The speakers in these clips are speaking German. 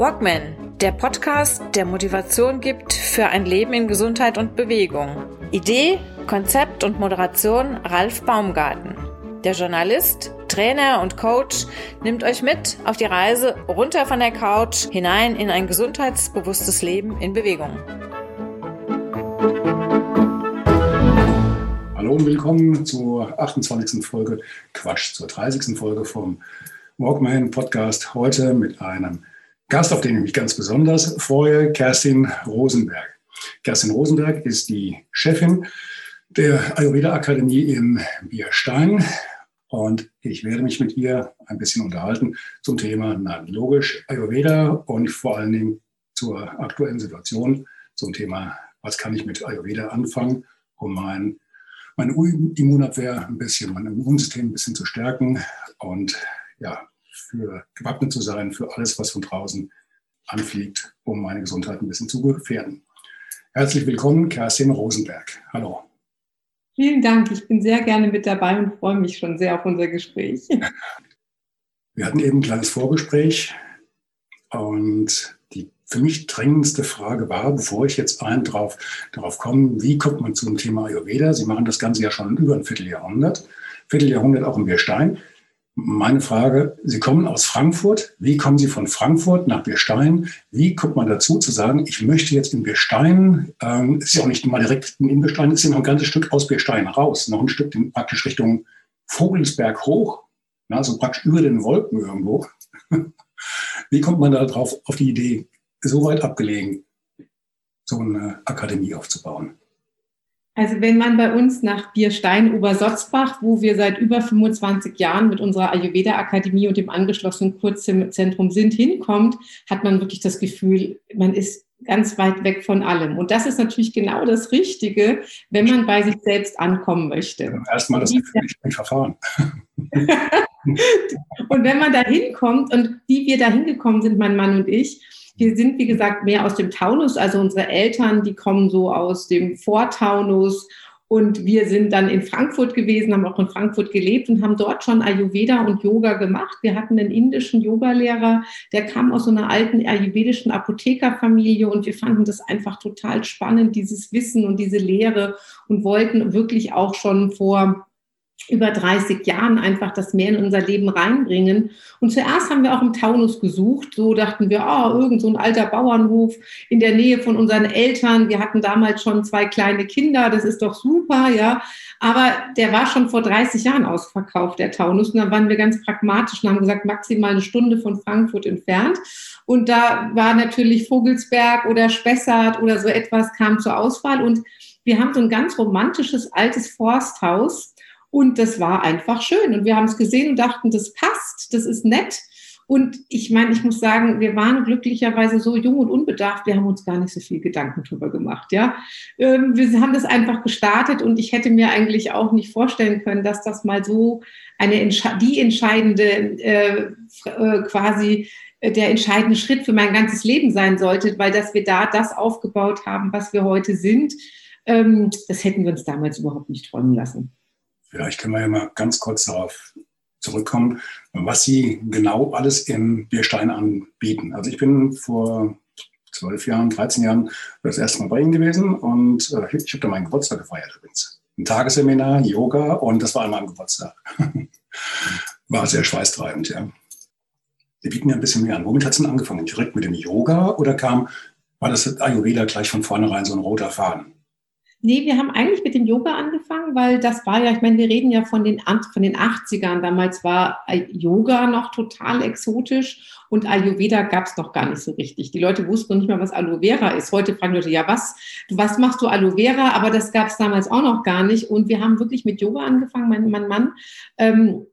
Walkman, der Podcast, der Motivation gibt für ein Leben in Gesundheit und Bewegung. Idee, Konzept und Moderation Ralf Baumgarten. Der Journalist, Trainer und Coach nimmt euch mit auf die Reise runter von der Couch hinein in ein gesundheitsbewusstes Leben in Bewegung. Hallo und willkommen zur 28. Folge, Quatsch, zur 30. Folge vom Walkman Podcast. Heute mit einem Gast, auf den ich mich ganz besonders freue, Kerstin Rosenberg. Kerstin Rosenberg ist die Chefin der Ayurveda Akademie in Bierstein und ich werde mich mit ihr ein bisschen unterhalten zum Thema na, logisch Ayurveda und vor allen Dingen zur aktuellen Situation zum Thema, was kann ich mit Ayurveda anfangen, um mein, meine Immunabwehr ein bisschen, mein Immunsystem ein bisschen zu stärken und ja, für gewappnet zu sein für alles, was von draußen anfliegt, um meine Gesundheit ein bisschen zu gefährden. Herzlich willkommen, Kerstin Rosenberg. Hallo. Vielen Dank. Ich bin sehr gerne mit dabei und freue mich schon sehr auf unser Gespräch. Wir hatten eben ein kleines Vorgespräch und die für mich drängendste Frage war, bevor ich jetzt ein drauf, darauf komme, wie kommt man zum Thema Ayurveda? Sie machen das Ganze ja schon über ein Vierteljahrhundert, Vierteljahrhundert auch im Bierstein. Meine Frage, Sie kommen aus Frankfurt. Wie kommen Sie von Frankfurt nach Birstein? Wie kommt man dazu zu sagen, ich möchte jetzt in Birstein, ähm, ist ja auch nicht mal direkt in Birstein, ist ja noch ein ganzes Stück aus Birstein raus, noch ein Stück praktisch Richtung Vogelsberg hoch, also praktisch über den Wolken irgendwo. Wie kommt man da drauf, auf die Idee, so weit abgelegen, so eine Akademie aufzubauen? Also wenn man bei uns nach Bierstein Obersotzbach, wo wir seit über 25 Jahren mit unserer Ayurveda-Akademie und dem angeschlossenen Kurzzentrum sind, hinkommt, hat man wirklich das Gefühl, man ist ganz weit weg von allem. Und das ist natürlich genau das Richtige, wenn man bei sich selbst ankommen möchte. Erstmal das Gefühl, ich bin verfahren. und wenn man da hinkommt und wie wir da hingekommen sind, mein Mann und ich, wir sind, wie gesagt, mehr aus dem Taunus. Also unsere Eltern, die kommen so aus dem Vortaunus. Und wir sind dann in Frankfurt gewesen, haben auch in Frankfurt gelebt und haben dort schon Ayurveda und Yoga gemacht. Wir hatten einen indischen Yogalehrer, der kam aus so einer alten ayurvedischen Apothekerfamilie und wir fanden das einfach total spannend, dieses Wissen und diese Lehre und wollten wirklich auch schon vor über 30 Jahren einfach das mehr in unser Leben reinbringen. Und zuerst haben wir auch im Taunus gesucht. So dachten wir, oh, irgend so ein alter Bauernhof in der Nähe von unseren Eltern. Wir hatten damals schon zwei kleine Kinder. Das ist doch super, ja. Aber der war schon vor 30 Jahren ausverkauft, der Taunus. Und dann waren wir ganz pragmatisch und haben gesagt, maximal eine Stunde von Frankfurt entfernt. Und da war natürlich Vogelsberg oder Spessart oder so etwas kam zur Auswahl. Und wir haben so ein ganz romantisches altes Forsthaus und das war einfach schön. Und wir haben es gesehen und dachten, das passt, das ist nett. Und ich meine, ich muss sagen, wir waren glücklicherweise so jung und unbedarft, wir haben uns gar nicht so viel Gedanken drüber gemacht. Ja, ähm, wir haben das einfach gestartet und ich hätte mir eigentlich auch nicht vorstellen können, dass das mal so eine die entscheidende äh, äh, quasi äh, der entscheidende Schritt für mein ganzes Leben sein sollte, weil dass wir da das aufgebaut haben, was wir heute sind, ähm, das hätten wir uns damals überhaupt nicht träumen lassen. Vielleicht können wir ja mal ganz kurz darauf zurückkommen, was Sie genau alles im Bierstein anbieten. Also ich bin vor zwölf Jahren, 13 Jahren das erste Mal bei Ihnen gewesen und äh, ich habe da meinen Geburtstag gefeiert übrigens. Ein Tagesseminar, Yoga und das war an meinem Geburtstag. war sehr schweißtreibend, ja. Sie bieten ja ein bisschen mehr an. Womit hat es denn angefangen? Direkt mit dem Yoga oder kam, war das Ayurveda gleich von vornherein so ein roter Faden? Nee, wir haben eigentlich mit dem Yoga angefangen, weil das war ja, ich meine, wir reden ja von den, von den 80ern. Damals war Yoga noch total exotisch und Ayurveda gab es noch gar nicht so richtig. Die Leute wussten noch nicht mal, was Aloe Vera ist. Heute fragen Leute, ja, was, was machst du Aloe Vera? Aber das gab es damals auch noch gar nicht. Und wir haben wirklich mit Yoga angefangen, mein, mein Mann. Ähm,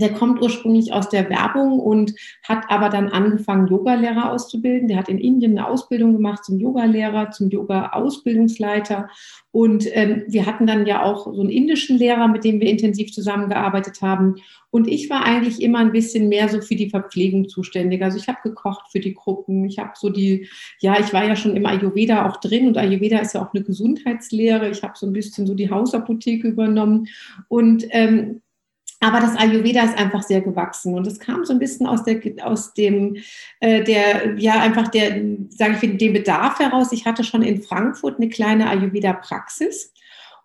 der kommt ursprünglich aus der Werbung und hat aber dann angefangen, Yogalehrer auszubilden. Der hat in Indien eine Ausbildung gemacht zum Yogalehrer, zum Yoga-Ausbildungsleiter. Und ähm, wir hatten dann ja auch so einen indischen Lehrer, mit dem wir intensiv zusammengearbeitet haben. Und ich war eigentlich immer ein bisschen mehr so für die Verpflegung zuständig. Also ich habe gekocht für die Gruppen. Ich habe so die, ja, ich war ja schon im Ayurveda auch drin und Ayurveda ist ja auch eine Gesundheitslehre. Ich habe so ein bisschen so die Hausapotheke übernommen. Und ähm, aber das Ayurveda ist einfach sehr gewachsen und es kam so ein bisschen aus der aus dem äh, der ja einfach der sage ich den Bedarf heraus. Ich hatte schon in Frankfurt eine kleine Ayurveda Praxis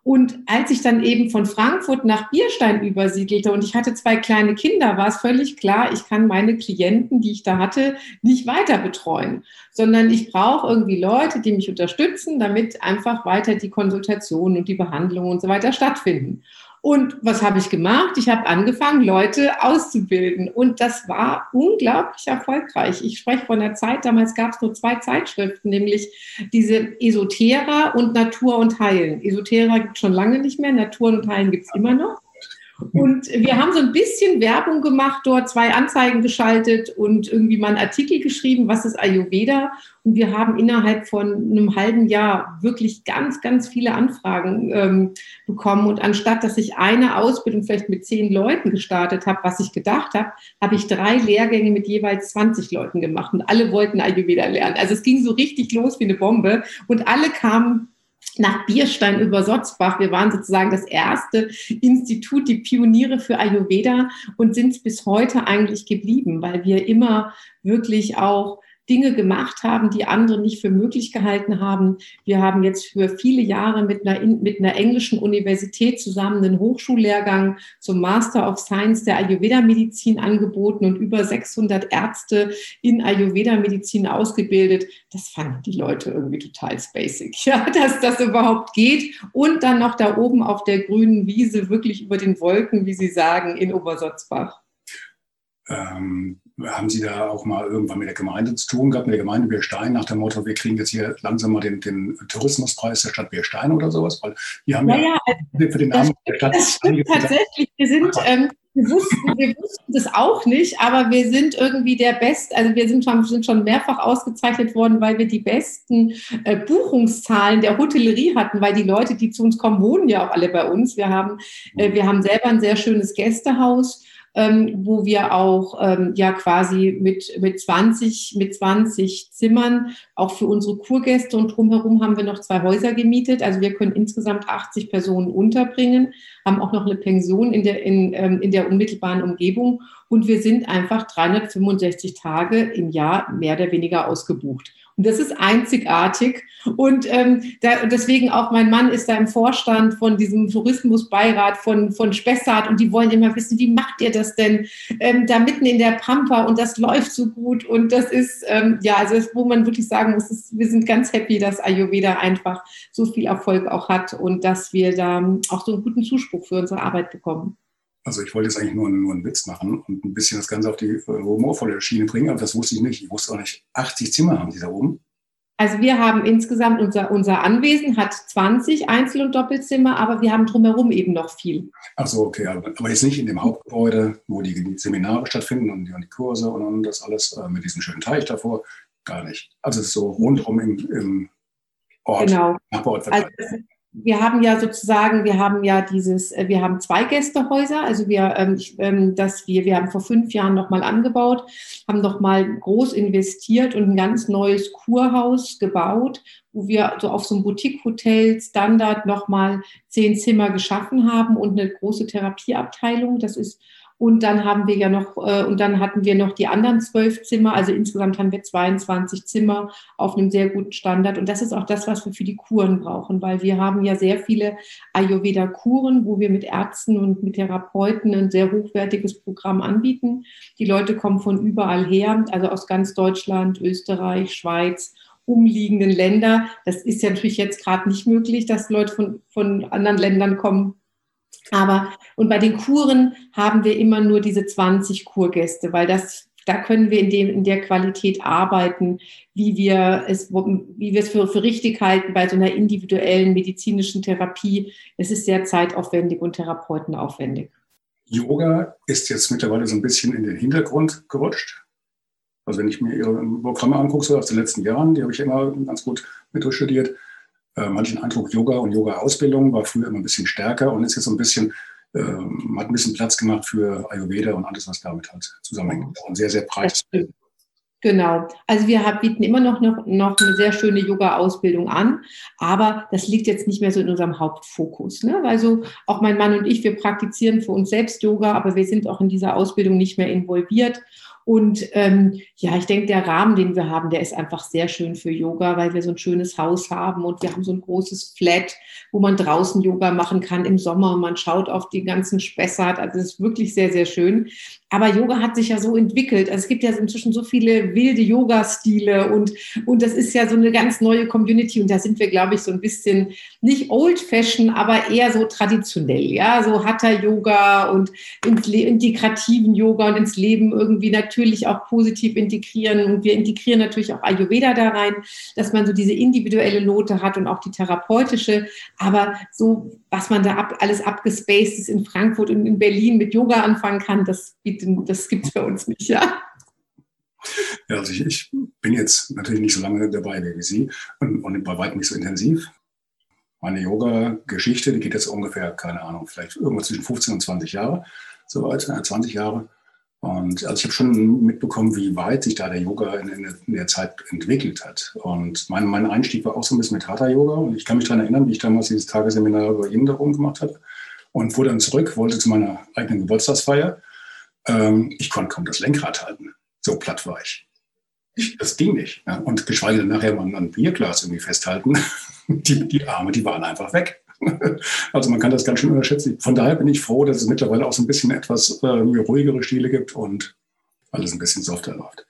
und als ich dann eben von Frankfurt nach Bierstein übersiedelte und ich hatte zwei kleine Kinder, war es völlig klar, ich kann meine Klienten, die ich da hatte, nicht weiter betreuen, sondern ich brauche irgendwie Leute, die mich unterstützen, damit einfach weiter die Konsultationen und die Behandlungen und so weiter stattfinden. Und was habe ich gemacht? Ich habe angefangen, Leute auszubilden. Und das war unglaublich erfolgreich. Ich spreche von der Zeit, damals gab es nur zwei Zeitschriften, nämlich diese Esoterra und Natur und Heilen. Esoterra gibt es schon lange nicht mehr, Natur und Heilen gibt es immer noch. Und wir haben so ein bisschen Werbung gemacht, dort zwei Anzeigen geschaltet und irgendwie mal einen Artikel geschrieben, was ist Ayurveda. Und wir haben innerhalb von einem halben Jahr wirklich ganz, ganz viele Anfragen ähm, bekommen. Und anstatt, dass ich eine Ausbildung vielleicht mit zehn Leuten gestartet habe, was ich gedacht habe, habe ich drei Lehrgänge mit jeweils 20 Leuten gemacht. Und alle wollten Ayurveda lernen. Also es ging so richtig los wie eine Bombe. Und alle kamen nach Bierstein über Sotzbach. Wir waren sozusagen das erste Institut, die Pioniere für Ayurveda und sind es bis heute eigentlich geblieben, weil wir immer wirklich auch Dinge gemacht haben, die andere nicht für möglich gehalten haben. Wir haben jetzt für viele Jahre mit einer, mit einer englischen Universität zusammen einen Hochschullehrgang zum Master of Science der Ayurveda-Medizin angeboten und über 600 Ärzte in Ayurveda-Medizin ausgebildet. Das fanden die Leute irgendwie total basic, ja, dass das überhaupt geht. Und dann noch da oben auf der grünen Wiese, wirklich über den Wolken, wie Sie sagen, in Obersotzbach. Ähm, haben Sie da auch mal irgendwann mit der Gemeinde zu tun gehabt, mit der Gemeinde Bierstein, nach dem Motto, wir kriegen jetzt hier langsam mal den, den Tourismuspreis der Stadt Bierstein oder sowas? Weil wir haben ja, ja für den Namen der Stadt. Das stimmt tatsächlich. Wir sind, ähm, wir wussten, wir wussten das auch nicht, aber wir sind irgendwie der Best, also wir sind schon, sind schon mehrfach ausgezeichnet worden, weil wir die besten äh, Buchungszahlen der Hotellerie hatten, weil die Leute, die zu uns kommen, wohnen ja auch alle bei uns. Wir haben, äh, wir haben selber ein sehr schönes Gästehaus ähm, wo wir auch ähm, ja quasi mit, mit, 20, mit 20 Zimmern auch für unsere Kurgäste und drumherum haben wir noch zwei Häuser gemietet. Also wir können insgesamt 80 Personen unterbringen, haben auch noch eine Pension in der, in, ähm, in der unmittelbaren Umgebung und wir sind einfach 365 Tage im Jahr mehr oder weniger ausgebucht. Und das ist einzigartig. Und ähm, da, deswegen auch mein Mann ist da im Vorstand von diesem Tourismusbeirat von, von Spessart und die wollen immer wissen, wie macht ihr das denn ähm, da mitten in der Pampa und das läuft so gut. Und das ist, ähm, ja, also das, wo man wirklich sagen muss, ist, wir sind ganz happy, dass Ayurveda einfach so viel Erfolg auch hat und dass wir da auch so einen guten Zuspruch für unsere Arbeit bekommen. Also ich wollte jetzt eigentlich nur, nur einen Witz machen und ein bisschen das Ganze auf die äh, humorvolle Schiene bringen, aber das wusste ich nicht. Ich wusste auch nicht, 80 Zimmer haben Sie da oben. Also wir haben insgesamt, unser, unser Anwesen hat 20 Einzel- und Doppelzimmer, aber wir haben drumherum eben noch viel. Ach so, okay, aber, jetzt nicht in dem Hauptgebäude, wo die Seminare stattfinden und die, die Kurse und, das alles äh, mit diesem schönen Teich davor, gar nicht. Also es ist so rundherum im, im Ort, genau. Nachbarort verteilt. Also wir haben ja sozusagen, wir haben ja dieses, äh, wir haben zwei Gästehäuser, also wir, ähm, ähm, dass wir, wir haben vor fünf Jahren nochmal angebaut, haben nochmal groß investiert und ein ganz neues Kurhaus gebaut, wo wir so auf so einem Boutique-Hotel Standard nochmal zehn Zimmer geschaffen haben und eine große Therapieabteilung. Das ist und dann haben wir ja noch, äh, und dann hatten wir noch die anderen zwölf Zimmer. Also insgesamt haben wir 22 Zimmer auf einem sehr guten Standard. Und das ist auch das, was wir für die Kuren brauchen, weil wir haben ja sehr viele Ayurveda-Kuren, wo wir mit Ärzten und mit Therapeuten ein sehr hochwertiges Programm anbieten. Die Leute kommen von überall her, also aus ganz Deutschland, Österreich, Schweiz umliegenden Länder. Das ist ja natürlich jetzt gerade nicht möglich, dass Leute von, von anderen Ländern kommen. Aber, und bei den Kuren haben wir immer nur diese 20 Kurgäste, weil das, da können wir in, dem, in der Qualität arbeiten, wie wir es, wie wir es für, für richtig halten bei so einer individuellen medizinischen Therapie. Es ist sehr zeitaufwendig und therapeutenaufwendig. Yoga ist jetzt mittlerweile so ein bisschen in den Hintergrund gerutscht. Also wenn ich mir Ihre Programme angucke, so aus den letzten Jahren, die habe ich immer ganz gut mit durchstudiert, äh, manchen Eindruck, Yoga und Yoga-Ausbildung war früher immer ein bisschen stärker und ist jetzt so ein bisschen, äh, hat ein bisschen Platz gemacht für Ayurveda und alles, was damit halt zusammenhängt. Und sehr, sehr breites Bild. Genau. Also wir bieten immer noch, noch, noch eine sehr schöne Yoga-Ausbildung an, aber das liegt jetzt nicht mehr so in unserem Hauptfokus. Ne? Also auch mein Mann und ich, wir praktizieren für uns selbst Yoga, aber wir sind auch in dieser Ausbildung nicht mehr involviert. Und ähm, ja, ich denke, der Rahmen, den wir haben, der ist einfach sehr schön für Yoga, weil wir so ein schönes Haus haben und wir haben so ein großes Flat, wo man draußen Yoga machen kann im Sommer und man schaut auf die ganzen Spessart. Also es ist wirklich sehr, sehr schön. Aber Yoga hat sich ja so entwickelt. Also es gibt ja inzwischen so viele wilde Yoga-Stile und, und das ist ja so eine ganz neue Community. Und da sind wir, glaube ich, so ein bisschen nicht old-fashioned, aber eher so traditionell. Ja, so Hatha-Yoga und integrativen Yoga und ins Leben irgendwie natürlich auch positiv integrieren. Und wir integrieren natürlich auch Ayurveda da rein, dass man so diese individuelle Note hat und auch die therapeutische. Aber so, was man da ab, alles abgespaced ist in Frankfurt und in Berlin mit Yoga anfangen kann, das das gibt es bei uns nicht, ja. Ja, also ich, ich, bin jetzt natürlich nicht so lange dabei wie Sie und, und bei weitem nicht so intensiv. Meine Yoga-Geschichte, die geht jetzt ungefähr, keine Ahnung, vielleicht irgendwo zwischen 15 und 20 Jahre, soweit, 20 Jahre. Und also ich habe schon mitbekommen, wie weit sich da der Yoga in, in der Zeit entwickelt hat. Und mein, mein Einstieg war auch so ein bisschen mit Hatha-Yoga. Und ich kann mich daran erinnern, wie ich damals dieses Tagesseminar über Innenderung gemacht hatte und fuhr dann zurück, wollte zu meiner eigenen Geburtstagsfeier ähm, ich konnte kaum das Lenkrad halten. So platt war ich. ich das ging nicht. Ja. Und geschweige denn nachher mal ein Bierglas irgendwie festhalten. Die, die Arme, die waren einfach weg. Also man kann das ganz schön unterschätzen. Von daher bin ich froh, dass es mittlerweile auch so ein bisschen etwas äh, ruhigere Stile gibt und alles ein bisschen softer läuft.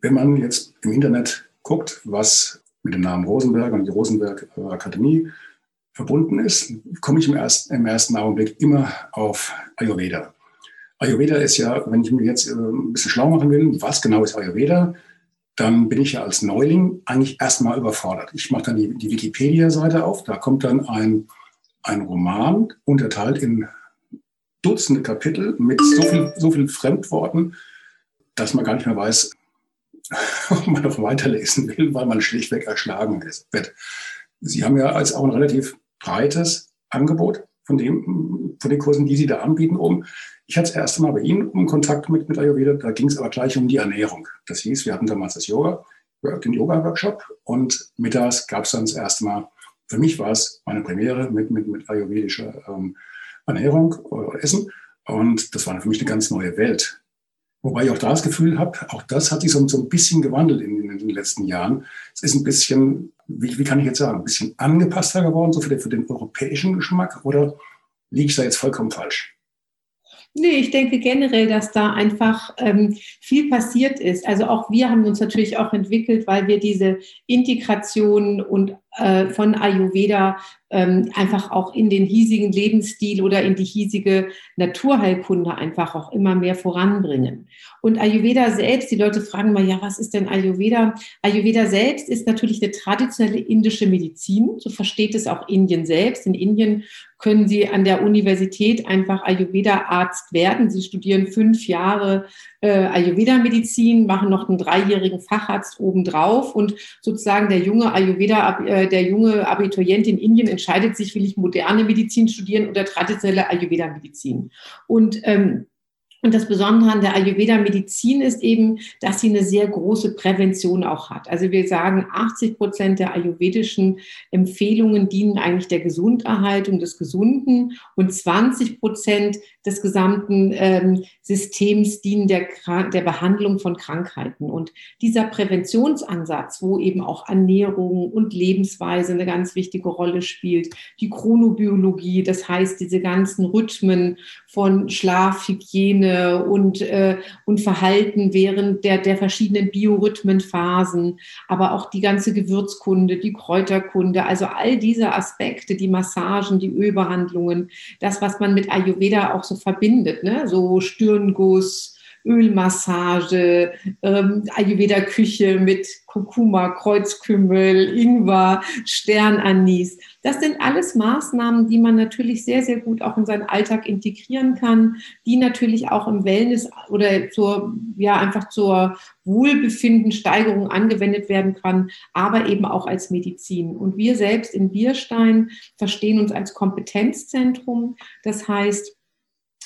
Wenn man jetzt im Internet guckt, was mit dem Namen Rosenberg und die Rosenberg Akademie verbunden ist, komme ich im ersten, im ersten Augenblick immer auf Ayurveda. Ayurveda ist ja, wenn ich mir jetzt äh, ein bisschen schlau machen will, was genau ist Ayurveda, dann bin ich ja als Neuling eigentlich erstmal überfordert. Ich mache dann die, die Wikipedia-Seite auf, da kommt dann ein, ein Roman unterteilt in Dutzende Kapitel mit so viel, so viel Fremdworten, dass man gar nicht mehr weiß, ob man noch weiterlesen will, weil man schlichtweg erschlagen wird. Sie haben ja als auch ein relativ breites Angebot von, dem, von den Kursen, die Sie da anbieten, um. Ich hatte das erste Mal bei Ihnen um Kontakt mit, mit Ayurveda, da ging es aber gleich um die Ernährung. Das hieß, wir hatten damals das Yoga, den Yoga-Workshop und mittags gab es dann das erste Mal, für mich war es meine Premiere mit, mit, mit ayurvedischer ähm, Ernährung oder Essen und das war für mich eine ganz neue Welt. Wobei ich auch da das Gefühl habe, auch das hat sich so, so ein bisschen gewandelt in, in, den letzten Jahren. Es ist ein bisschen, wie, wie kann ich jetzt sagen, ein bisschen angepasster geworden, so für den, für den europäischen Geschmack oder liege ich da jetzt vollkommen falsch? Nee, ich denke generell, dass da einfach ähm, viel passiert ist. Also auch wir haben uns natürlich auch entwickelt, weil wir diese Integration und äh, von Ayurveda ähm, einfach auch in den hiesigen Lebensstil oder in die hiesige Naturheilkunde einfach auch immer mehr voranbringen. Und Ayurveda selbst, die Leute fragen mal, ja, was ist denn Ayurveda? Ayurveda selbst ist natürlich eine traditionelle indische Medizin. So versteht es auch Indien selbst. In Indien können Sie an der Universität einfach Ayurveda-Arzt werden. Sie studieren fünf Jahre äh, Ayurveda-Medizin, machen noch einen dreijährigen Facharzt obendrauf und sozusagen der junge Ayurveda, äh, der junge Abiturient in Indien entscheidet sich, will ich moderne Medizin studieren oder traditionelle Ayurveda-Medizin. Und ähm, und das Besondere an der Ayurveda-Medizin ist eben, dass sie eine sehr große Prävention auch hat. Also wir sagen, 80 Prozent der ayurvedischen Empfehlungen dienen eigentlich der Gesunderhaltung des Gesunden und 20 Prozent des gesamten ähm, Systems dienen der, der Behandlung von Krankheiten. Und dieser Präventionsansatz, wo eben auch Ernährung und Lebensweise eine ganz wichtige Rolle spielt, die Chronobiologie, das heißt diese ganzen Rhythmen von Schlaf, Hygiene, und, äh, und Verhalten während der, der verschiedenen Biorhythmenphasen, aber auch die ganze Gewürzkunde, die Kräuterkunde, also all diese Aspekte, die Massagen, die Ölbehandlungen, das, was man mit Ayurveda auch so verbindet, ne? so Stirnguss, Ölmassage, ähm, Ayurveda-Küche mit Kurkuma, Kreuzkümmel, Ingwer, Sternanis. Das sind alles Maßnahmen, die man natürlich sehr, sehr gut auch in seinen Alltag integrieren kann, die natürlich auch im Wellness oder zur, ja, einfach zur Wohlbefindensteigerung angewendet werden kann, aber eben auch als Medizin. Und wir selbst in Bierstein verstehen uns als Kompetenzzentrum. Das heißt,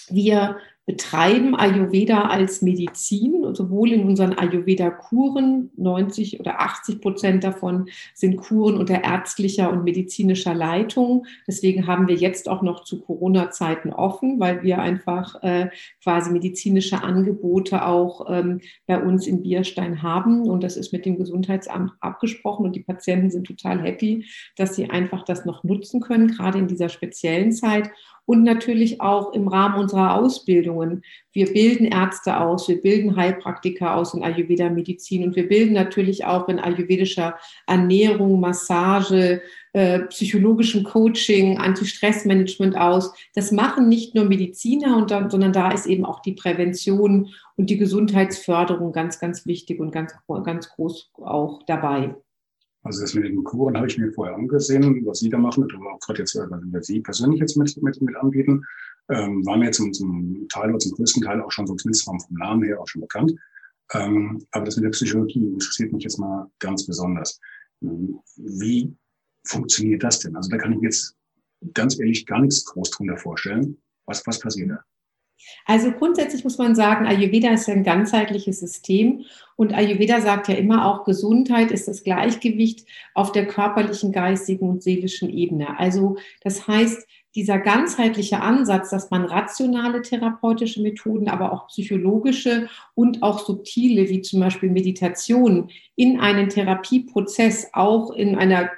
wir betreiben Ayurveda als Medizin, sowohl in unseren Ayurveda-Kuren, 90 oder 80 Prozent davon sind Kuren unter ärztlicher und medizinischer Leitung. Deswegen haben wir jetzt auch noch zu Corona-Zeiten offen, weil wir einfach äh, quasi medizinische Angebote auch ähm, bei uns in Bierstein haben. Und das ist mit dem Gesundheitsamt abgesprochen und die Patienten sind total happy, dass sie einfach das noch nutzen können, gerade in dieser speziellen Zeit und natürlich auch im Rahmen unserer Ausbildungen. Wir bilden Ärzte aus, wir bilden Heilpraktiker aus in Ayurveda-Medizin und wir bilden natürlich auch in ayurvedischer Ernährung, Massage, äh, psychologischem Coaching, Anti-Stress-Management aus. Das machen nicht nur Mediziner, und dann, sondern da ist eben auch die Prävention und die Gesundheitsförderung ganz, ganz wichtig und ganz, ganz groß auch dabei. Also das mit den Kuren habe ich mir vorher angesehen, was Sie da machen, oder auch gerade jetzt, was Sie persönlich jetzt mit, mit, mit anbieten. Ähm, war mir zum, zum Teil oder zum größten Teil auch schon so zumindest vom, Namen her auch schon bekannt. Ähm, aber das mit der Psychologie interessiert mich jetzt mal ganz besonders. Wie funktioniert das denn? Also da kann ich jetzt ganz ehrlich gar nichts groß drunter vorstellen. Was, was passiert da? Also grundsätzlich muss man sagen, Ayurveda ist ein ganzheitliches System und Ayurveda sagt ja immer auch, Gesundheit ist das Gleichgewicht auf der körperlichen, geistigen und seelischen Ebene. Also das heißt, dieser ganzheitliche Ansatz, dass man rationale therapeutische Methoden, aber auch psychologische und auch subtile, wie zum Beispiel Meditation, in einen Therapieprozess, auch in einer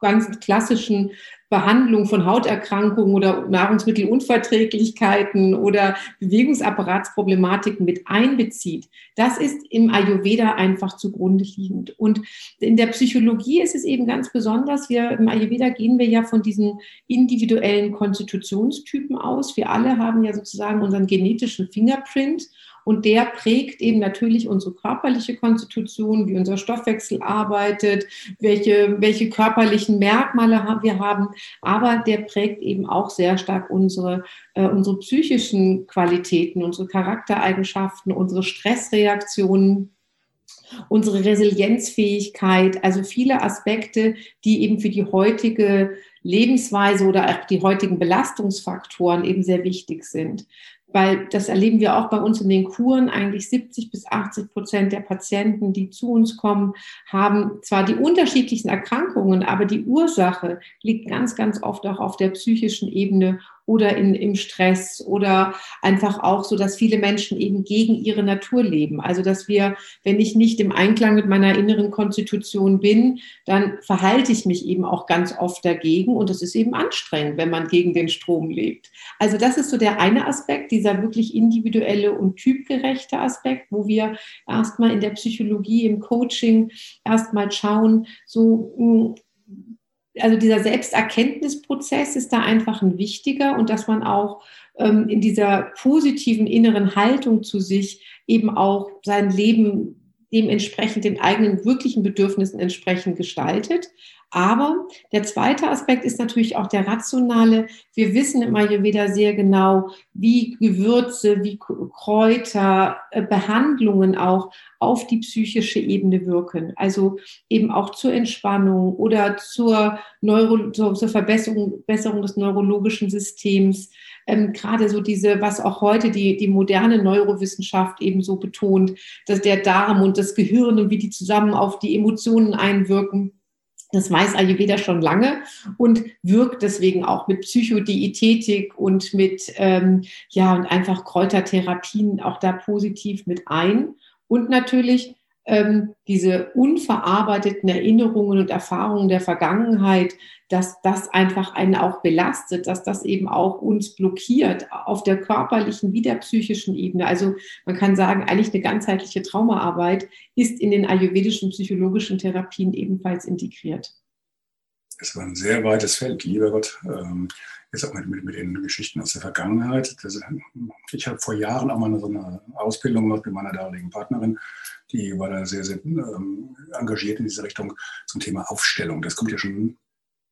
ganz klassischen Behandlung von Hauterkrankungen oder Nahrungsmittelunverträglichkeiten oder Bewegungsapparatsproblematiken mit einbezieht, das ist im Ayurveda einfach zugrunde liegend. Und in der Psychologie ist es eben ganz besonders, wir im Ayurveda gehen wir ja von diesen individuellen Konstitutionstypen aus. Wir alle haben ja sozusagen unseren genetischen Fingerprint und der prägt eben natürlich unsere körperliche Konstitution, wie unser Stoffwechsel arbeitet, welche, welche körperlichen Merkmale wir haben. Aber der prägt eben auch sehr stark unsere, äh, unsere psychischen Qualitäten, unsere Charaktereigenschaften, unsere Stressreaktionen unsere Resilienzfähigkeit, also viele Aspekte, die eben für die heutige Lebensweise oder auch die heutigen Belastungsfaktoren eben sehr wichtig sind weil das erleben wir auch bei uns in den Kuren. Eigentlich 70 bis 80 Prozent der Patienten, die zu uns kommen, haben zwar die unterschiedlichsten Erkrankungen, aber die Ursache liegt ganz, ganz oft auch auf der psychischen Ebene oder in, im Stress oder einfach auch so, dass viele Menschen eben gegen ihre Natur leben. Also, dass wir, wenn ich nicht im Einklang mit meiner inneren Konstitution bin, dann verhalte ich mich eben auch ganz oft dagegen und das ist eben anstrengend, wenn man gegen den Strom lebt. Also, das ist so der eine Aspekt, dieser wirklich individuelle und typgerechte Aspekt, wo wir erstmal in der Psychologie, im Coaching erstmal schauen, so, hm, also dieser Selbsterkenntnisprozess ist da einfach ein wichtiger und dass man auch ähm, in dieser positiven inneren Haltung zu sich eben auch sein Leben dementsprechend den eigenen wirklichen Bedürfnissen entsprechend gestaltet. Aber der zweite Aspekt ist natürlich auch der rationale. Wir wissen im Ayurveda sehr genau, wie Gewürze, wie Kräuter, äh, Behandlungen auch auf die psychische Ebene wirken. Also eben auch zur Entspannung oder zur, Neuro zur, Verbesserung, Verbesserung des neurologischen Systems. Ähm, gerade so diese, was auch heute die, die moderne Neurowissenschaft eben so betont, dass der Darm und das Gehirn und wie die zusammen auf die Emotionen einwirken das weiß Ayurveda schon lange und wirkt deswegen auch mit Psychodiätetik und mit, ähm, ja, und einfach Kräutertherapien auch da positiv mit ein. Und natürlich ähm, diese unverarbeiteten Erinnerungen und Erfahrungen der Vergangenheit, dass das einfach einen auch belastet, dass das eben auch uns blockiert auf der körperlichen wie der psychischen Ebene. Also man kann sagen, eigentlich eine ganzheitliche Traumaarbeit ist in den ayurvedischen psychologischen Therapien ebenfalls integriert. Es war ein sehr weites Feld, lieber Gott. Jetzt auch mit, mit, mit, den Geschichten aus der Vergangenheit. Das, ich habe vor Jahren auch mal so eine Ausbildung gemacht mit meiner damaligen Partnerin die war da sehr, sehr ähm, engagiert in diese Richtung zum Thema Aufstellung. Das kommt ja schon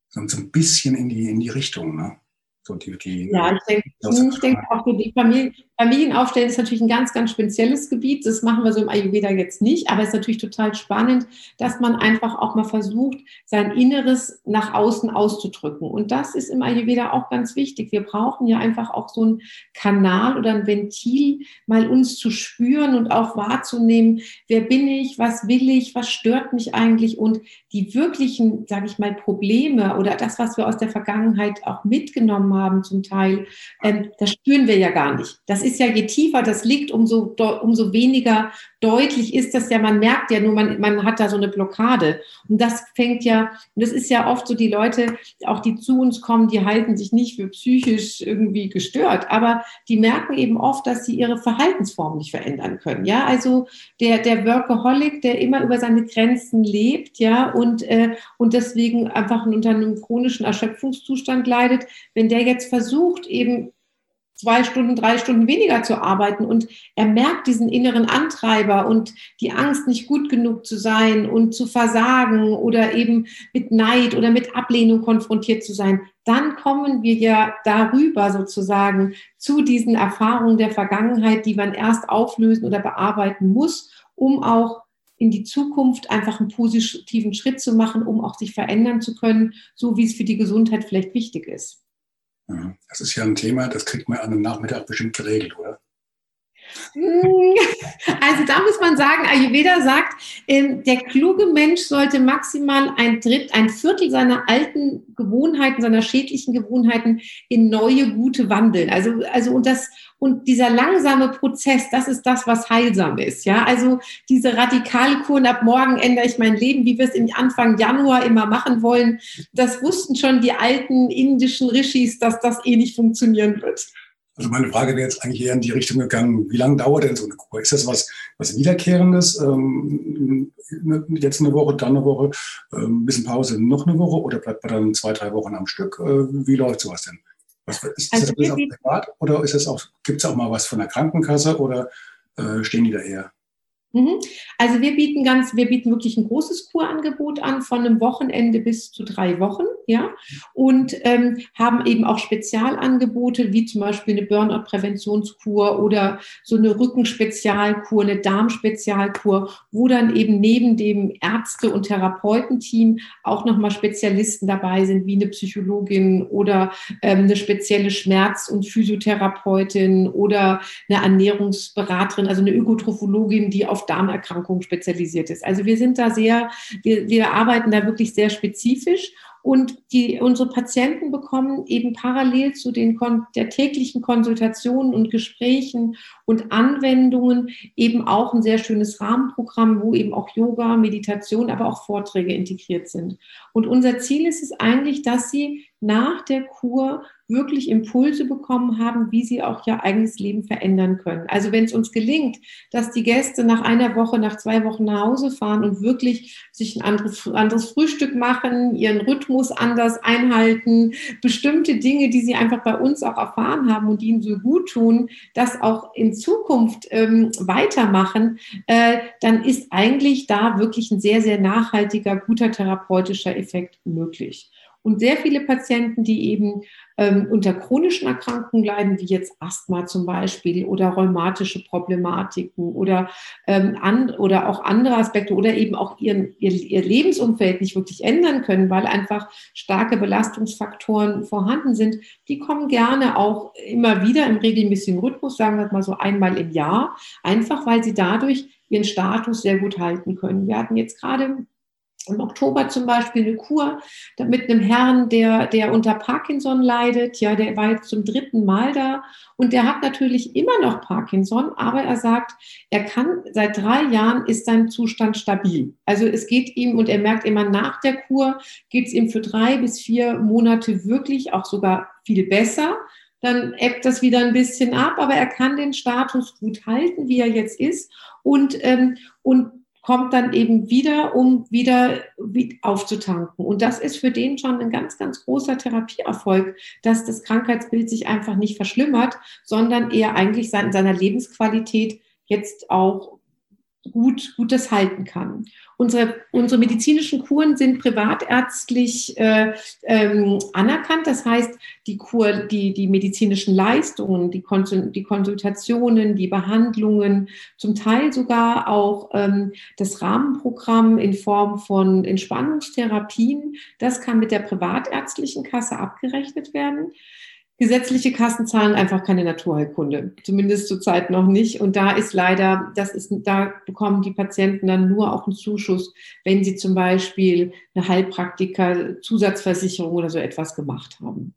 so ein bisschen in die, in die Richtung. Ne? So die, die, ja, ich denke, ich denke auch, die Familie, Familienaufstellen ist natürlich ein ganz, ganz spezielles Gebiet. Das machen wir so im Ayurveda jetzt nicht, aber es ist natürlich total spannend, dass man einfach auch mal versucht, sein Inneres nach außen auszudrücken. Und das ist im Ayurveda auch ganz wichtig. Wir brauchen ja einfach auch so einen Kanal oder ein Ventil, mal uns zu spüren und auch wahrzunehmen, wer bin ich, was will ich, was stört mich eigentlich und die wirklichen, sage ich mal, Probleme oder das, was wir aus der Vergangenheit auch mitgenommen haben zum Teil, ähm, das spüren wir ja gar nicht. Das ist ja, je tiefer das liegt, umso, umso weniger deutlich ist das ja, man merkt ja nur, man, man hat da so eine Blockade. Und das fängt ja, und das ist ja oft so, die Leute, auch die zu uns kommen, die halten sich nicht für psychisch irgendwie gestört, aber die merken eben oft, dass sie ihre Verhaltensform nicht verändern können. Ja, also der, der Workaholic, der immer über seine Grenzen lebt, ja, und, äh, und deswegen einfach unter einem chronischen Erschöpfungszustand leidet, wenn der jetzt versucht, eben zwei Stunden, drei Stunden weniger zu arbeiten und er merkt diesen inneren Antreiber und die Angst, nicht gut genug zu sein und zu versagen oder eben mit Neid oder mit Ablehnung konfrontiert zu sein, dann kommen wir ja darüber sozusagen zu diesen Erfahrungen der Vergangenheit, die man erst auflösen oder bearbeiten muss, um auch in die Zukunft einfach einen positiven Schritt zu machen, um auch sich verändern zu können, so wie es für die Gesundheit vielleicht wichtig ist. Das ist ja ein Thema, das kriegt man an einem Nachmittag bestimmt geregelt, oder? Hm, also da muss man sagen, Ayurveda sagt, ähm, der kluge Mensch sollte maximal ein Dritt, ein Viertel seiner alten Gewohnheiten, seiner schädlichen Gewohnheiten in neue, gute wandeln. Also, also und das und dieser langsame Prozess, das ist das, was heilsam ist. Ja, also diese Radikalkuren, ab morgen ändere ich mein Leben, wie wir es im Anfang Januar immer machen wollen, das wussten schon die alten indischen Rishis, dass das eh nicht funktionieren wird. Also meine Frage wäre jetzt eigentlich eher in die Richtung gegangen, wie lange dauert denn so eine Kur? Ist das was, was Wiederkehrendes? Ähm, jetzt eine Woche, dann eine Woche, ein ähm, bisschen Pause, noch eine Woche oder bleibt man dann zwei, drei Wochen am Stück? Äh, wie läuft sowas denn? Was, ist also das alles auch privat oder ist auch, gibt es auch mal was von der Krankenkasse oder äh, stehen die da eher? Mhm. Also wir bieten ganz, wir bieten wirklich ein großes Kurangebot an, von einem Wochenende bis zu drei Wochen, ja, und ähm, haben eben auch Spezialangebote, wie zum Beispiel eine Burnout-Präventionskur oder so eine Rückenspezialkur, eine Darmspezialkur, wo dann eben neben dem Ärzte- und Therapeutenteam auch nochmal Spezialisten dabei sind, wie eine Psychologin oder ähm, eine spezielle Schmerz- und Physiotherapeutin oder eine Ernährungsberaterin, also eine Ökotrophologin, die auf auf Darmerkrankungen spezialisiert ist. Also wir sind da sehr, wir, wir arbeiten da wirklich sehr spezifisch und die, unsere Patienten bekommen eben parallel zu den der täglichen Konsultationen und Gesprächen und Anwendungen eben auch ein sehr schönes Rahmenprogramm, wo eben auch Yoga, Meditation, aber auch Vorträge integriert sind. Und unser Ziel ist es eigentlich, dass sie nach der Kur wirklich Impulse bekommen haben, wie sie auch ihr eigenes Leben verändern können. Also wenn es uns gelingt, dass die Gäste nach einer Woche, nach zwei Wochen nach Hause fahren und wirklich sich ein anderes, anderes Frühstück machen, ihren Rhythmus anders einhalten, bestimmte Dinge, die sie einfach bei uns auch erfahren haben und die ihnen so gut tun, das auch in Zukunft ähm, weitermachen, äh, dann ist eigentlich da wirklich ein sehr, sehr nachhaltiger, guter therapeutischer Effekt möglich. Und sehr viele Patienten, die eben ähm, unter chronischen Erkrankungen leiden, wie jetzt Asthma zum Beispiel oder rheumatische Problematiken oder, ähm, an, oder auch andere Aspekte oder eben auch ihren, ihr, ihr Lebensumfeld nicht wirklich ändern können, weil einfach starke Belastungsfaktoren vorhanden sind, die kommen gerne auch immer wieder im regelmäßigen Rhythmus, sagen wir mal so einmal im Jahr, einfach weil sie dadurch ihren Status sehr gut halten können. Wir hatten jetzt gerade im Oktober zum Beispiel eine Kur mit einem Herrn, der, der unter Parkinson leidet. Ja, der war jetzt zum dritten Mal da und der hat natürlich immer noch Parkinson, aber er sagt, er kann, seit drei Jahren ist sein Zustand stabil. Also es geht ihm und er merkt immer nach der Kur geht es ihm für drei bis vier Monate wirklich auch sogar viel besser. Dann ebbt das wieder ein bisschen ab, aber er kann den Status gut halten, wie er jetzt ist. Und, ähm, und kommt dann eben wieder, um wieder aufzutanken. Und das ist für den schon ein ganz, ganz großer Therapieerfolg, dass das Krankheitsbild sich einfach nicht verschlimmert, sondern er eigentlich seiner Lebensqualität jetzt auch gut, gut das halten kann. Unsere, unsere medizinischen Kuren sind privatärztlich äh, ähm, anerkannt. Das heißt, die Kur, die, die medizinischen Leistungen, die, Konsul die Konsultationen, die Behandlungen, zum Teil sogar auch ähm, das Rahmenprogramm in Form von Entspannungstherapien, das kann mit der privatärztlichen Kasse abgerechnet werden. Gesetzliche Kassen zahlen einfach keine Naturheilkunde, zumindest zurzeit noch nicht. Und da ist leider, das ist, da bekommen die Patienten dann nur auch einen Zuschuss, wenn sie zum Beispiel eine Heilpraktiker, Zusatzversicherung oder so etwas gemacht haben.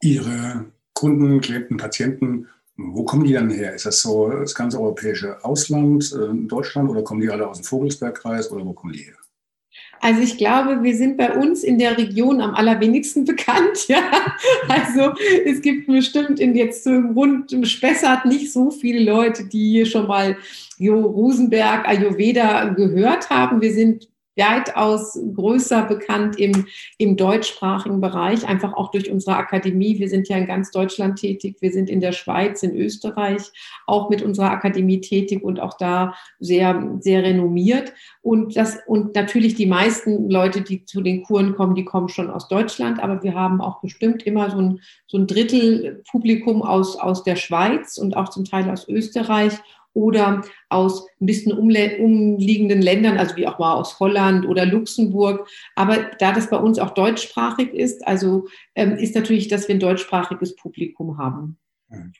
Ihre Kunden, Klienten, Patienten, wo kommen die dann her? Ist das so das ganze europäische Ausland, äh, Deutschland oder kommen die alle aus dem Vogelsbergkreis oder wo kommen die her? Also ich glaube, wir sind bei uns in der Region am allerwenigsten bekannt. Ja? Also es gibt bestimmt in jetzt rund um Spessart nicht so viele Leute, die hier schon mal Jo Rosenberg Ayurveda gehört haben. Wir sind weitaus größer bekannt im, im deutschsprachigen Bereich, einfach auch durch unsere Akademie. Wir sind ja in ganz Deutschland tätig. Wir sind in der Schweiz, in Österreich auch mit unserer Akademie tätig und auch da sehr, sehr renommiert. Und das, und natürlich die meisten Leute, die zu den Kuren kommen, die kommen schon aus Deutschland, aber wir haben auch bestimmt immer so ein, so ein Drittel Publikum aus, aus der Schweiz und auch zum Teil aus Österreich oder aus ein bisschen umliegenden Ländern, also wie auch mal aus Holland oder Luxemburg. Aber da das bei uns auch deutschsprachig ist, also ähm, ist natürlich, dass wir ein deutschsprachiges Publikum haben.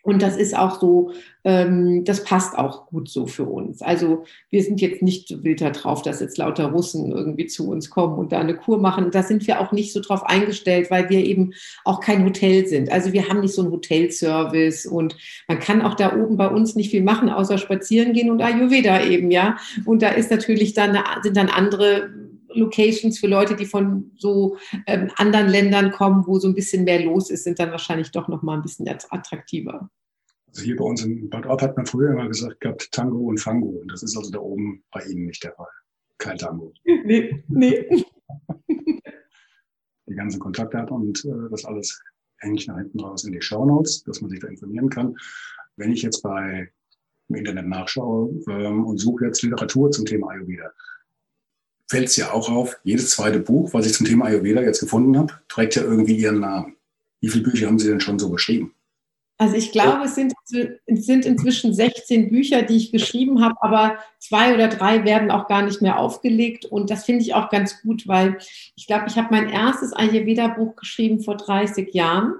Und das ist auch so, ähm, das passt auch gut so für uns. Also wir sind jetzt nicht so wild drauf, dass jetzt lauter Russen irgendwie zu uns kommen und da eine Kur machen. Da sind wir auch nicht so drauf eingestellt, weil wir eben auch kein Hotel sind. Also wir haben nicht so einen Hotelservice und man kann auch da oben bei uns nicht viel machen, außer spazieren gehen und Ayurveda eben, ja. Und da ist natürlich dann, sind dann andere Locations für Leute, die von so ähm, anderen Ländern kommen, wo so ein bisschen mehr los ist, sind dann wahrscheinlich doch noch mal ein bisschen attraktiver. Also hier bei uns in Bad Orb hat man früher immer gesagt gehabt Tango und Fango. Und das ist also da oben bei Ihnen nicht der Fall. Kein Tango. Nee, nee. die ganzen Kontakte hat und äh, das alles hänge ich nach hinten raus in die Shownotes, dass man sich da informieren kann. Wenn ich jetzt bei im Internet nachschaue ähm, und suche jetzt Literatur zum Thema Ayurveda, fällt es ja auch auf, jedes zweite Buch, was ich zum Thema Ayurveda jetzt gefunden habe, trägt ja irgendwie ihren Namen. Wie viele Bücher haben Sie denn schon so geschrieben? Also ich glaube, es sind, es sind inzwischen 16 Bücher, die ich geschrieben habe, aber zwei oder drei werden auch gar nicht mehr aufgelegt. Und das finde ich auch ganz gut, weil ich glaube, ich habe mein erstes Ayurveda-Buch geschrieben vor 30 Jahren.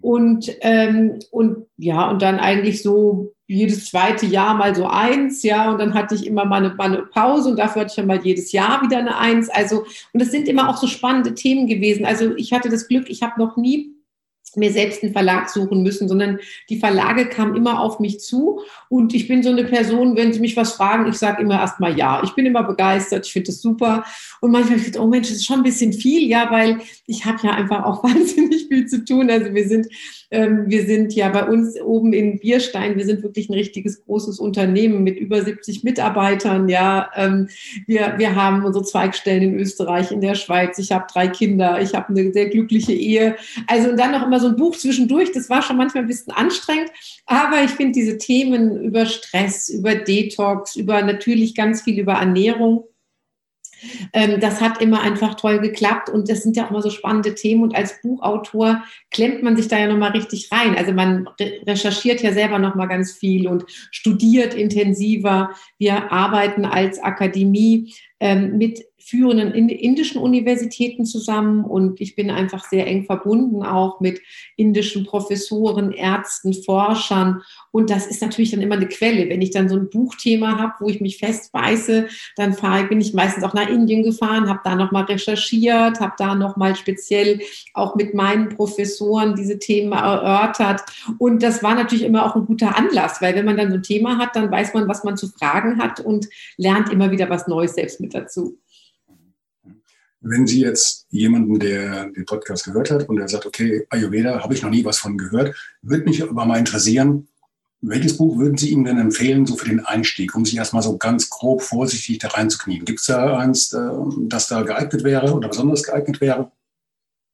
Und, ähm, und ja, und dann eigentlich so jedes zweite Jahr mal so eins, ja, und dann hatte ich immer mal eine, mal eine Pause und dafür hatte ich dann mal jedes Jahr wieder eine Eins. Also, und das sind immer auch so spannende Themen gewesen. Also ich hatte das Glück, ich habe noch nie mir selbst einen Verlag suchen müssen, sondern die Verlage kamen immer auf mich zu und ich bin so eine Person, wenn sie mich was fragen, ich sage immer erstmal ja. Ich bin immer begeistert, ich finde das super und manchmal ich oh Mensch, das ist schon ein bisschen viel, ja, weil ich habe ja einfach auch wahnsinnig viel zu tun. Also wir sind ähm, wir sind ja bei uns oben in Bierstein, wir sind wirklich ein richtiges großes Unternehmen mit über 70 Mitarbeitern. Ja, ähm, wir, wir haben unsere Zweigstellen in Österreich, in der Schweiz. Ich habe drei Kinder, ich habe eine sehr glückliche Ehe. Also und dann noch immer so ein Buch zwischendurch. Das war schon manchmal ein bisschen anstrengend, aber ich finde diese Themen über Stress, über Detox, über natürlich ganz viel über Ernährung ähm, das hat immer einfach toll geklappt und das sind ja auch immer so spannende Themen und als Buchautor klemmt man sich da ja nochmal richtig rein. Also man recherchiert ja selber nochmal ganz viel und studiert intensiver. Wir arbeiten als Akademie ähm, mit führenden indischen Universitäten zusammen und ich bin einfach sehr eng verbunden auch mit indischen Professoren, Ärzten, Forschern und das ist natürlich dann immer eine Quelle. Wenn ich dann so ein Buchthema habe, wo ich mich festbeiße, dann fahre, bin ich meistens auch nach Indien gefahren, habe da nochmal recherchiert, habe da nochmal speziell auch mit meinen Professoren diese Themen erörtert und das war natürlich immer auch ein guter Anlass, weil wenn man dann so ein Thema hat, dann weiß man, was man zu fragen hat und lernt immer wieder was Neues selbst mit dazu. Wenn Sie jetzt jemanden, der den Podcast gehört hat und der sagt, okay, Ayurveda, habe ich noch nie was von gehört, würde mich aber mal interessieren, welches Buch würden Sie ihm denn empfehlen, so für den Einstieg, um sich erstmal so ganz grob vorsichtig da reinzuknien? Gibt es da eins, äh, das da geeignet wäre oder besonders geeignet wäre?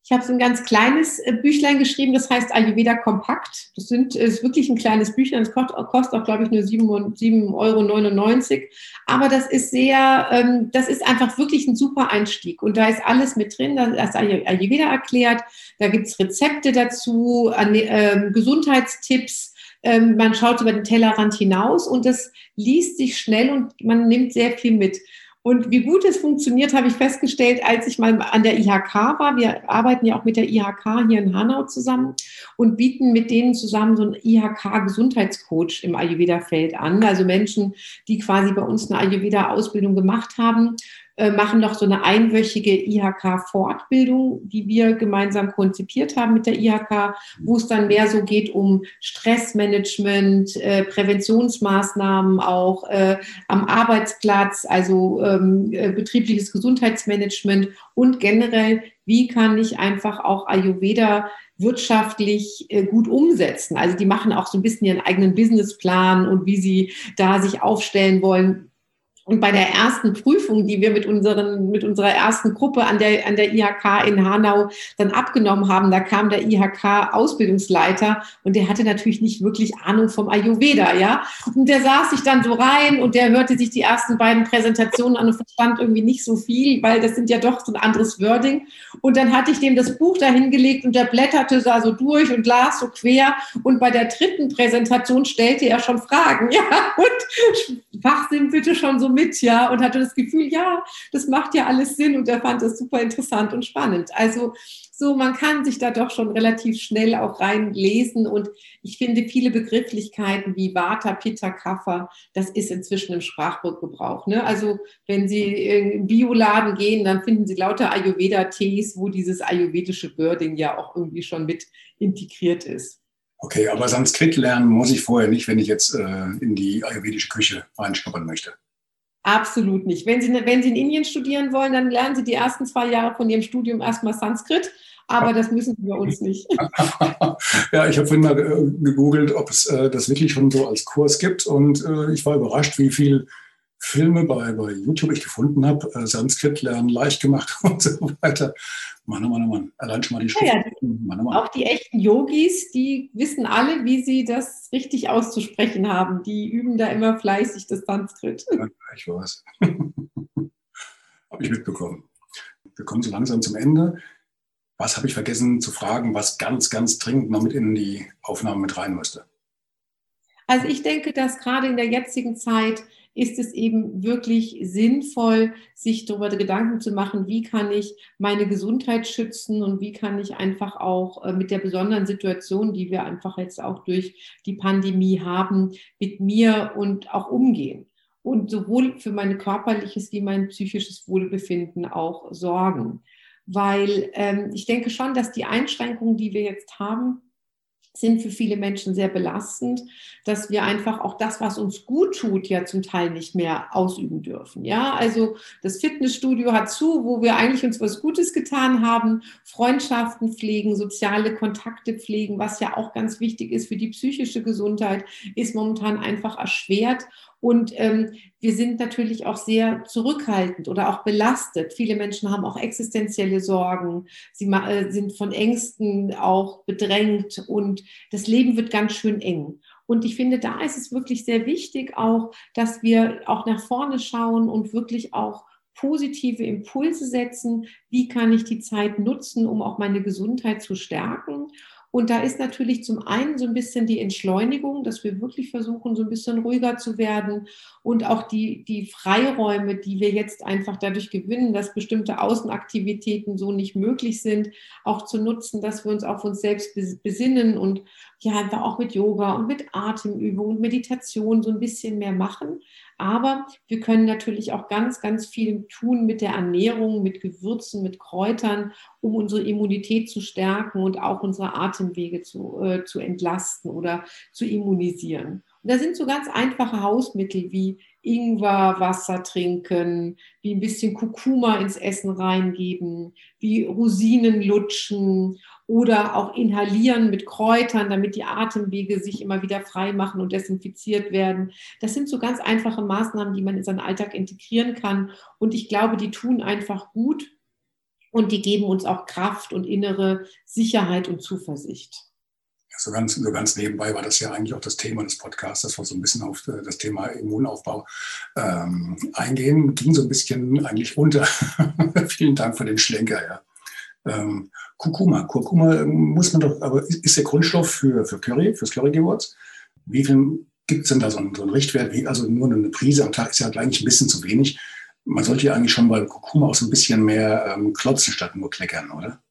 Ich habe so ein ganz kleines äh, Büchlein geschrieben, das heißt Ayurveda Kompakt. Das sind, ist wirklich ein kleines Büchlein, das kostet, auch, glaube ich, nur 7,99 Euro. Aber das ist sehr, ähm, das ist einfach wirklich ein super Einstieg. Und da ist alles mit drin, da ist Ayurveda erklärt, da gibt es Rezepte dazu, äh, Gesundheitstipps, ähm, man schaut über den Tellerrand hinaus und das liest sich schnell und man nimmt sehr viel mit. Und wie gut es funktioniert, habe ich festgestellt, als ich mal an der IHK war. Wir arbeiten ja auch mit der IHK hier in Hanau zusammen und bieten mit denen zusammen so einen IHK-Gesundheitscoach im Ayurveda-Feld an. Also Menschen, die quasi bei uns eine Ayurveda-Ausbildung gemacht haben machen noch so eine einwöchige IHK-Fortbildung, die wir gemeinsam konzipiert haben mit der IHK, wo es dann mehr so geht um Stressmanagement, äh, Präventionsmaßnahmen auch äh, am Arbeitsplatz, also ähm, äh, betriebliches Gesundheitsmanagement und generell, wie kann ich einfach auch Ayurveda wirtschaftlich äh, gut umsetzen. Also die machen auch so ein bisschen ihren eigenen Businessplan und wie sie da sich aufstellen wollen, und bei der ersten Prüfung, die wir mit, unseren, mit unserer ersten Gruppe an der, an der IHK in Hanau dann abgenommen haben, da kam der IHK-Ausbildungsleiter und der hatte natürlich nicht wirklich Ahnung vom Ayurveda, ja. Und der saß sich dann so rein und der hörte sich die ersten beiden Präsentationen an und verstand irgendwie nicht so viel, weil das sind ja doch so ein anderes Wording. Und dann hatte ich dem das Buch da hingelegt und der blätterte da so durch und las so quer. Und bei der dritten Präsentation stellte er schon Fragen, ja. Und Fachsinn bitte schon so mit mit, ja, und hatte das Gefühl, ja, das macht ja alles Sinn und er fand das super interessant und spannend. Also so, man kann sich da doch schon relativ schnell auch reinlesen und ich finde viele Begrifflichkeiten wie Vata, Pitta, Kapha, das ist inzwischen im Sprachgebrauch. Ne? Also wenn Sie in Bioladen gehen, dann finden Sie lauter Ayurveda-Tees, wo dieses ayurvedische Wording ja auch irgendwie schon mit integriert ist. Okay, aber Sanskrit lernen muss ich vorher nicht, wenn ich jetzt äh, in die ayurvedische Küche reinschnuppern möchte. Absolut nicht. Wenn Sie, wenn Sie in Indien studieren wollen, dann lernen Sie die ersten zwei Jahre von Ihrem Studium erstmal Sanskrit. Aber das müssen bei uns nicht. ja, ich habe vorhin mal äh, gegoogelt, ob es äh, das wirklich schon so als Kurs gibt. Und äh, ich war überrascht, wie viel Filme bei, bei YouTube ich gefunden habe. Äh, Sanskrit lernen leicht gemacht und so weiter. Mann, oh Mann, oh Mann. Allein schon mal die Schrift. Ja, ja. Mann, oh Mann. Auch die echten Yogis, die wissen alle, wie sie das richtig auszusprechen haben. Die üben da immer fleißig das Sanskrit. Ja, ich weiß. habe ich mitbekommen. Wir kommen so langsam zum Ende. Was habe ich vergessen zu fragen, was ganz, ganz dringend noch mit in die Aufnahme mit rein müsste? Also ich denke, dass gerade in der jetzigen Zeit ist es eben wirklich sinnvoll, sich darüber Gedanken zu machen, wie kann ich meine Gesundheit schützen und wie kann ich einfach auch äh, mit der besonderen Situation, die wir einfach jetzt auch durch die Pandemie haben, mit mir und auch umgehen und sowohl für mein körperliches wie mein psychisches Wohlbefinden auch sorgen. Weil ähm, ich denke schon, dass die Einschränkungen, die wir jetzt haben, sind für viele Menschen sehr belastend, dass wir einfach auch das, was uns gut tut, ja zum Teil nicht mehr ausüben dürfen. Ja, also das Fitnessstudio hat zu, wo wir eigentlich uns was Gutes getan haben, Freundschaften pflegen, soziale Kontakte pflegen, was ja auch ganz wichtig ist für die psychische Gesundheit, ist momentan einfach erschwert. Und ähm, wir sind natürlich auch sehr zurückhaltend oder auch belastet. Viele Menschen haben auch existenzielle Sorgen. Sie äh, sind von Ängsten auch bedrängt und das Leben wird ganz schön eng. Und ich finde, da ist es wirklich sehr wichtig auch, dass wir auch nach vorne schauen und wirklich auch positive Impulse setzen. Wie kann ich die Zeit nutzen, um auch meine Gesundheit zu stärken? Und da ist natürlich zum einen so ein bisschen die Entschleunigung, dass wir wirklich versuchen, so ein bisschen ruhiger zu werden und auch die, die Freiräume, die wir jetzt einfach dadurch gewinnen, dass bestimmte Außenaktivitäten so nicht möglich sind, auch zu nutzen, dass wir uns auf uns selbst besinnen und ja, einfach auch mit Yoga und mit Atemübungen und Meditation so ein bisschen mehr machen. Aber wir können natürlich auch ganz, ganz viel tun mit der Ernährung, mit Gewürzen, mit Kräutern, um unsere Immunität zu stärken und auch unsere Atemwege zu, äh, zu entlasten oder zu immunisieren. Und da sind so ganz einfache Hausmittel wie Ingwerwasser trinken, wie ein bisschen Kurkuma ins Essen reingeben, wie Rosinen lutschen oder auch inhalieren mit Kräutern, damit die Atemwege sich immer wieder frei machen und desinfiziert werden. Das sind so ganz einfache Maßnahmen, die man in seinen Alltag integrieren kann. Und ich glaube, die tun einfach gut und die geben uns auch Kraft und innere Sicherheit und Zuversicht. So ganz, so ganz nebenbei war das ja eigentlich auch das Thema des Podcasts, dass wir so ein bisschen auf äh, das Thema Immunaufbau ähm, eingehen. Ging so ein bisschen eigentlich unter. Vielen Dank für den Schlenker, ja. Ähm, Kurkuma. Kurkuma muss man doch, aber ist der Grundstoff für, für Curry, fürs Currygewürz. Wie viel gibt es denn da so einen, so einen Richtwert? Wie, also nur eine Prise am Tag ist ja eigentlich ein bisschen zu wenig. Man sollte ja eigentlich schon bei Kurkuma auch so ein bisschen mehr ähm, klotzen statt nur kleckern, oder?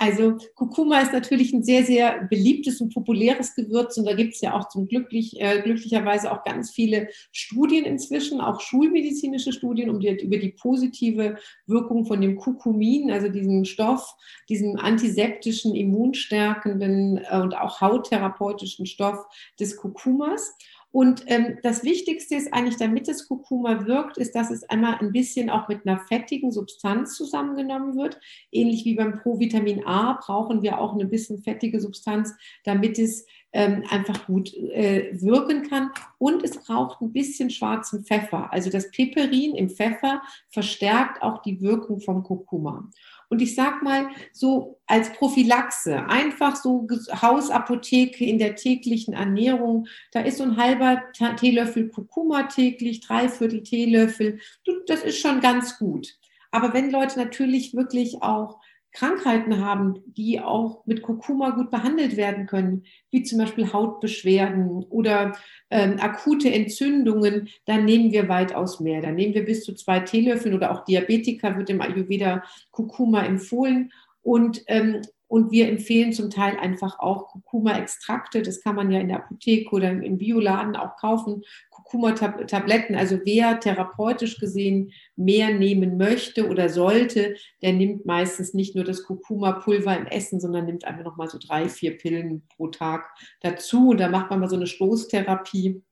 Also Kurkuma ist natürlich ein sehr, sehr beliebtes und populäres Gewürz und da gibt es ja auch zum glücklich, äh, glücklicherweise auch ganz viele Studien inzwischen, auch schulmedizinische Studien um die, über die positive Wirkung von dem Kurkumin, also diesem Stoff, diesem antiseptischen, immunstärkenden äh, und auch hauttherapeutischen Stoff des Kurkumas. Und ähm, das Wichtigste ist eigentlich, damit das Kurkuma wirkt, ist, dass es einmal ein bisschen auch mit einer fettigen Substanz zusammengenommen wird. Ähnlich wie beim Provitamin A brauchen wir auch eine bisschen fettige Substanz, damit es ähm, einfach gut äh, wirken kann. Und es braucht ein bisschen schwarzen Pfeffer. Also das Piperin im Pfeffer verstärkt auch die Wirkung vom Kurkuma. Und ich sag mal so als Prophylaxe, einfach so Hausapotheke in der täglichen Ernährung, da ist so ein halber Teelöffel Kurkuma täglich, dreiviertel Teelöffel, das ist schon ganz gut. Aber wenn Leute natürlich wirklich auch Krankheiten haben, die auch mit Kurkuma gut behandelt werden können, wie zum Beispiel Hautbeschwerden oder ähm, akute Entzündungen, dann nehmen wir weitaus mehr. Dann nehmen wir bis zu zwei Teelöffeln oder auch Diabetiker wird im Ayurveda Kurkuma empfohlen. Und ähm, und wir empfehlen zum Teil einfach auch Kurkuma-Extrakte. Das kann man ja in der Apotheke oder im Bioladen auch kaufen. Kurkuma-Tabletten. Also wer therapeutisch gesehen mehr nehmen möchte oder sollte, der nimmt meistens nicht nur das Kurkuma-Pulver im Essen, sondern nimmt einfach nochmal so drei, vier Pillen pro Tag dazu. Und da macht man mal so eine Stoßtherapie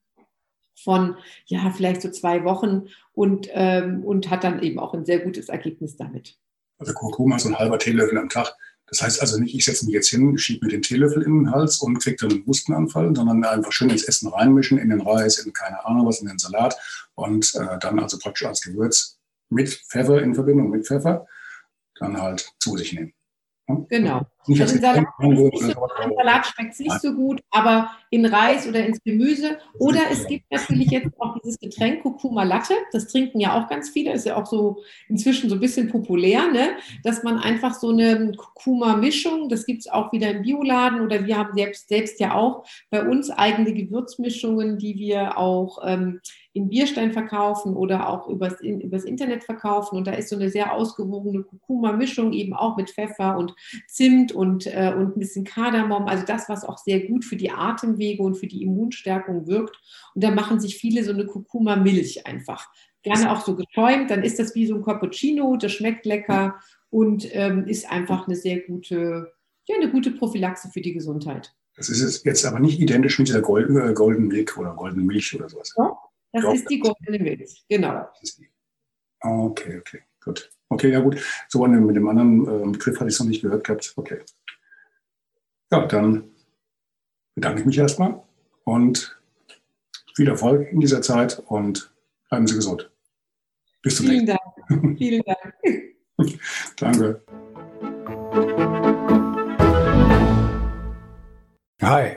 von ja vielleicht so zwei Wochen und, ähm, und hat dann eben auch ein sehr gutes Ergebnis damit. Also Kurkuma so ein halber Teelöffel am Tag das heißt also nicht, ich setze mich jetzt hin, schiebe mir den Teelöffel in den Hals und kriege dann einen Hustenanfall, sondern einfach schön ins Essen reinmischen, in den Reis, in keine Ahnung was, in den Salat und äh, dann also praktisch als Gewürz mit Pfeffer in Verbindung mit Pfeffer dann halt zu sich nehmen. Genau. Nicht also Salat, nicht so, Salat schmeckt nicht so gut, aber in Reis oder ins Gemüse. Oder es gibt natürlich jetzt auch dieses Getränk Kurkuma Latte. Das trinken ja auch ganz viele. Ist ja auch so inzwischen so ein bisschen populär, ne? dass man einfach so eine Kurkuma-Mischung, das gibt es auch wieder im Bioladen oder wir haben selbst, selbst ja auch bei uns eigene Gewürzmischungen, die wir auch ähm, in Bierstein verkaufen oder auch übers, in, übers Internet verkaufen. Und da ist so eine sehr ausgewogene Kurkuma-Mischung, eben auch mit Pfeffer und Zimt und, äh, und ein bisschen Kardamom. Also das, was auch sehr gut für die Atemwege und für die Immunstärkung wirkt. Und da machen sich viele so eine Kurkuma-Milch einfach. Gerne auch so geschäumt, dann ist das wie so ein Cappuccino, das schmeckt lecker und ähm, ist einfach eine sehr gute, ja, eine gute Prophylaxe für die Gesundheit. Das ist jetzt aber nicht identisch mit dieser Golden, äh, Golden Milk oder Golden Milch oder sowas. Ja, das Doch. ist die goldene Milch, genau. Okay, okay, gut. Okay, ja gut. So mit dem anderen äh, Begriff hatte ich es noch nicht gehört gehabt. Okay. Ja, dann bedanke ich mich erstmal und viel Erfolg in dieser Zeit und bleiben Sie gesund. Bis zum Vielen nächsten Mal. Dank. Vielen Dank. Danke. Hi.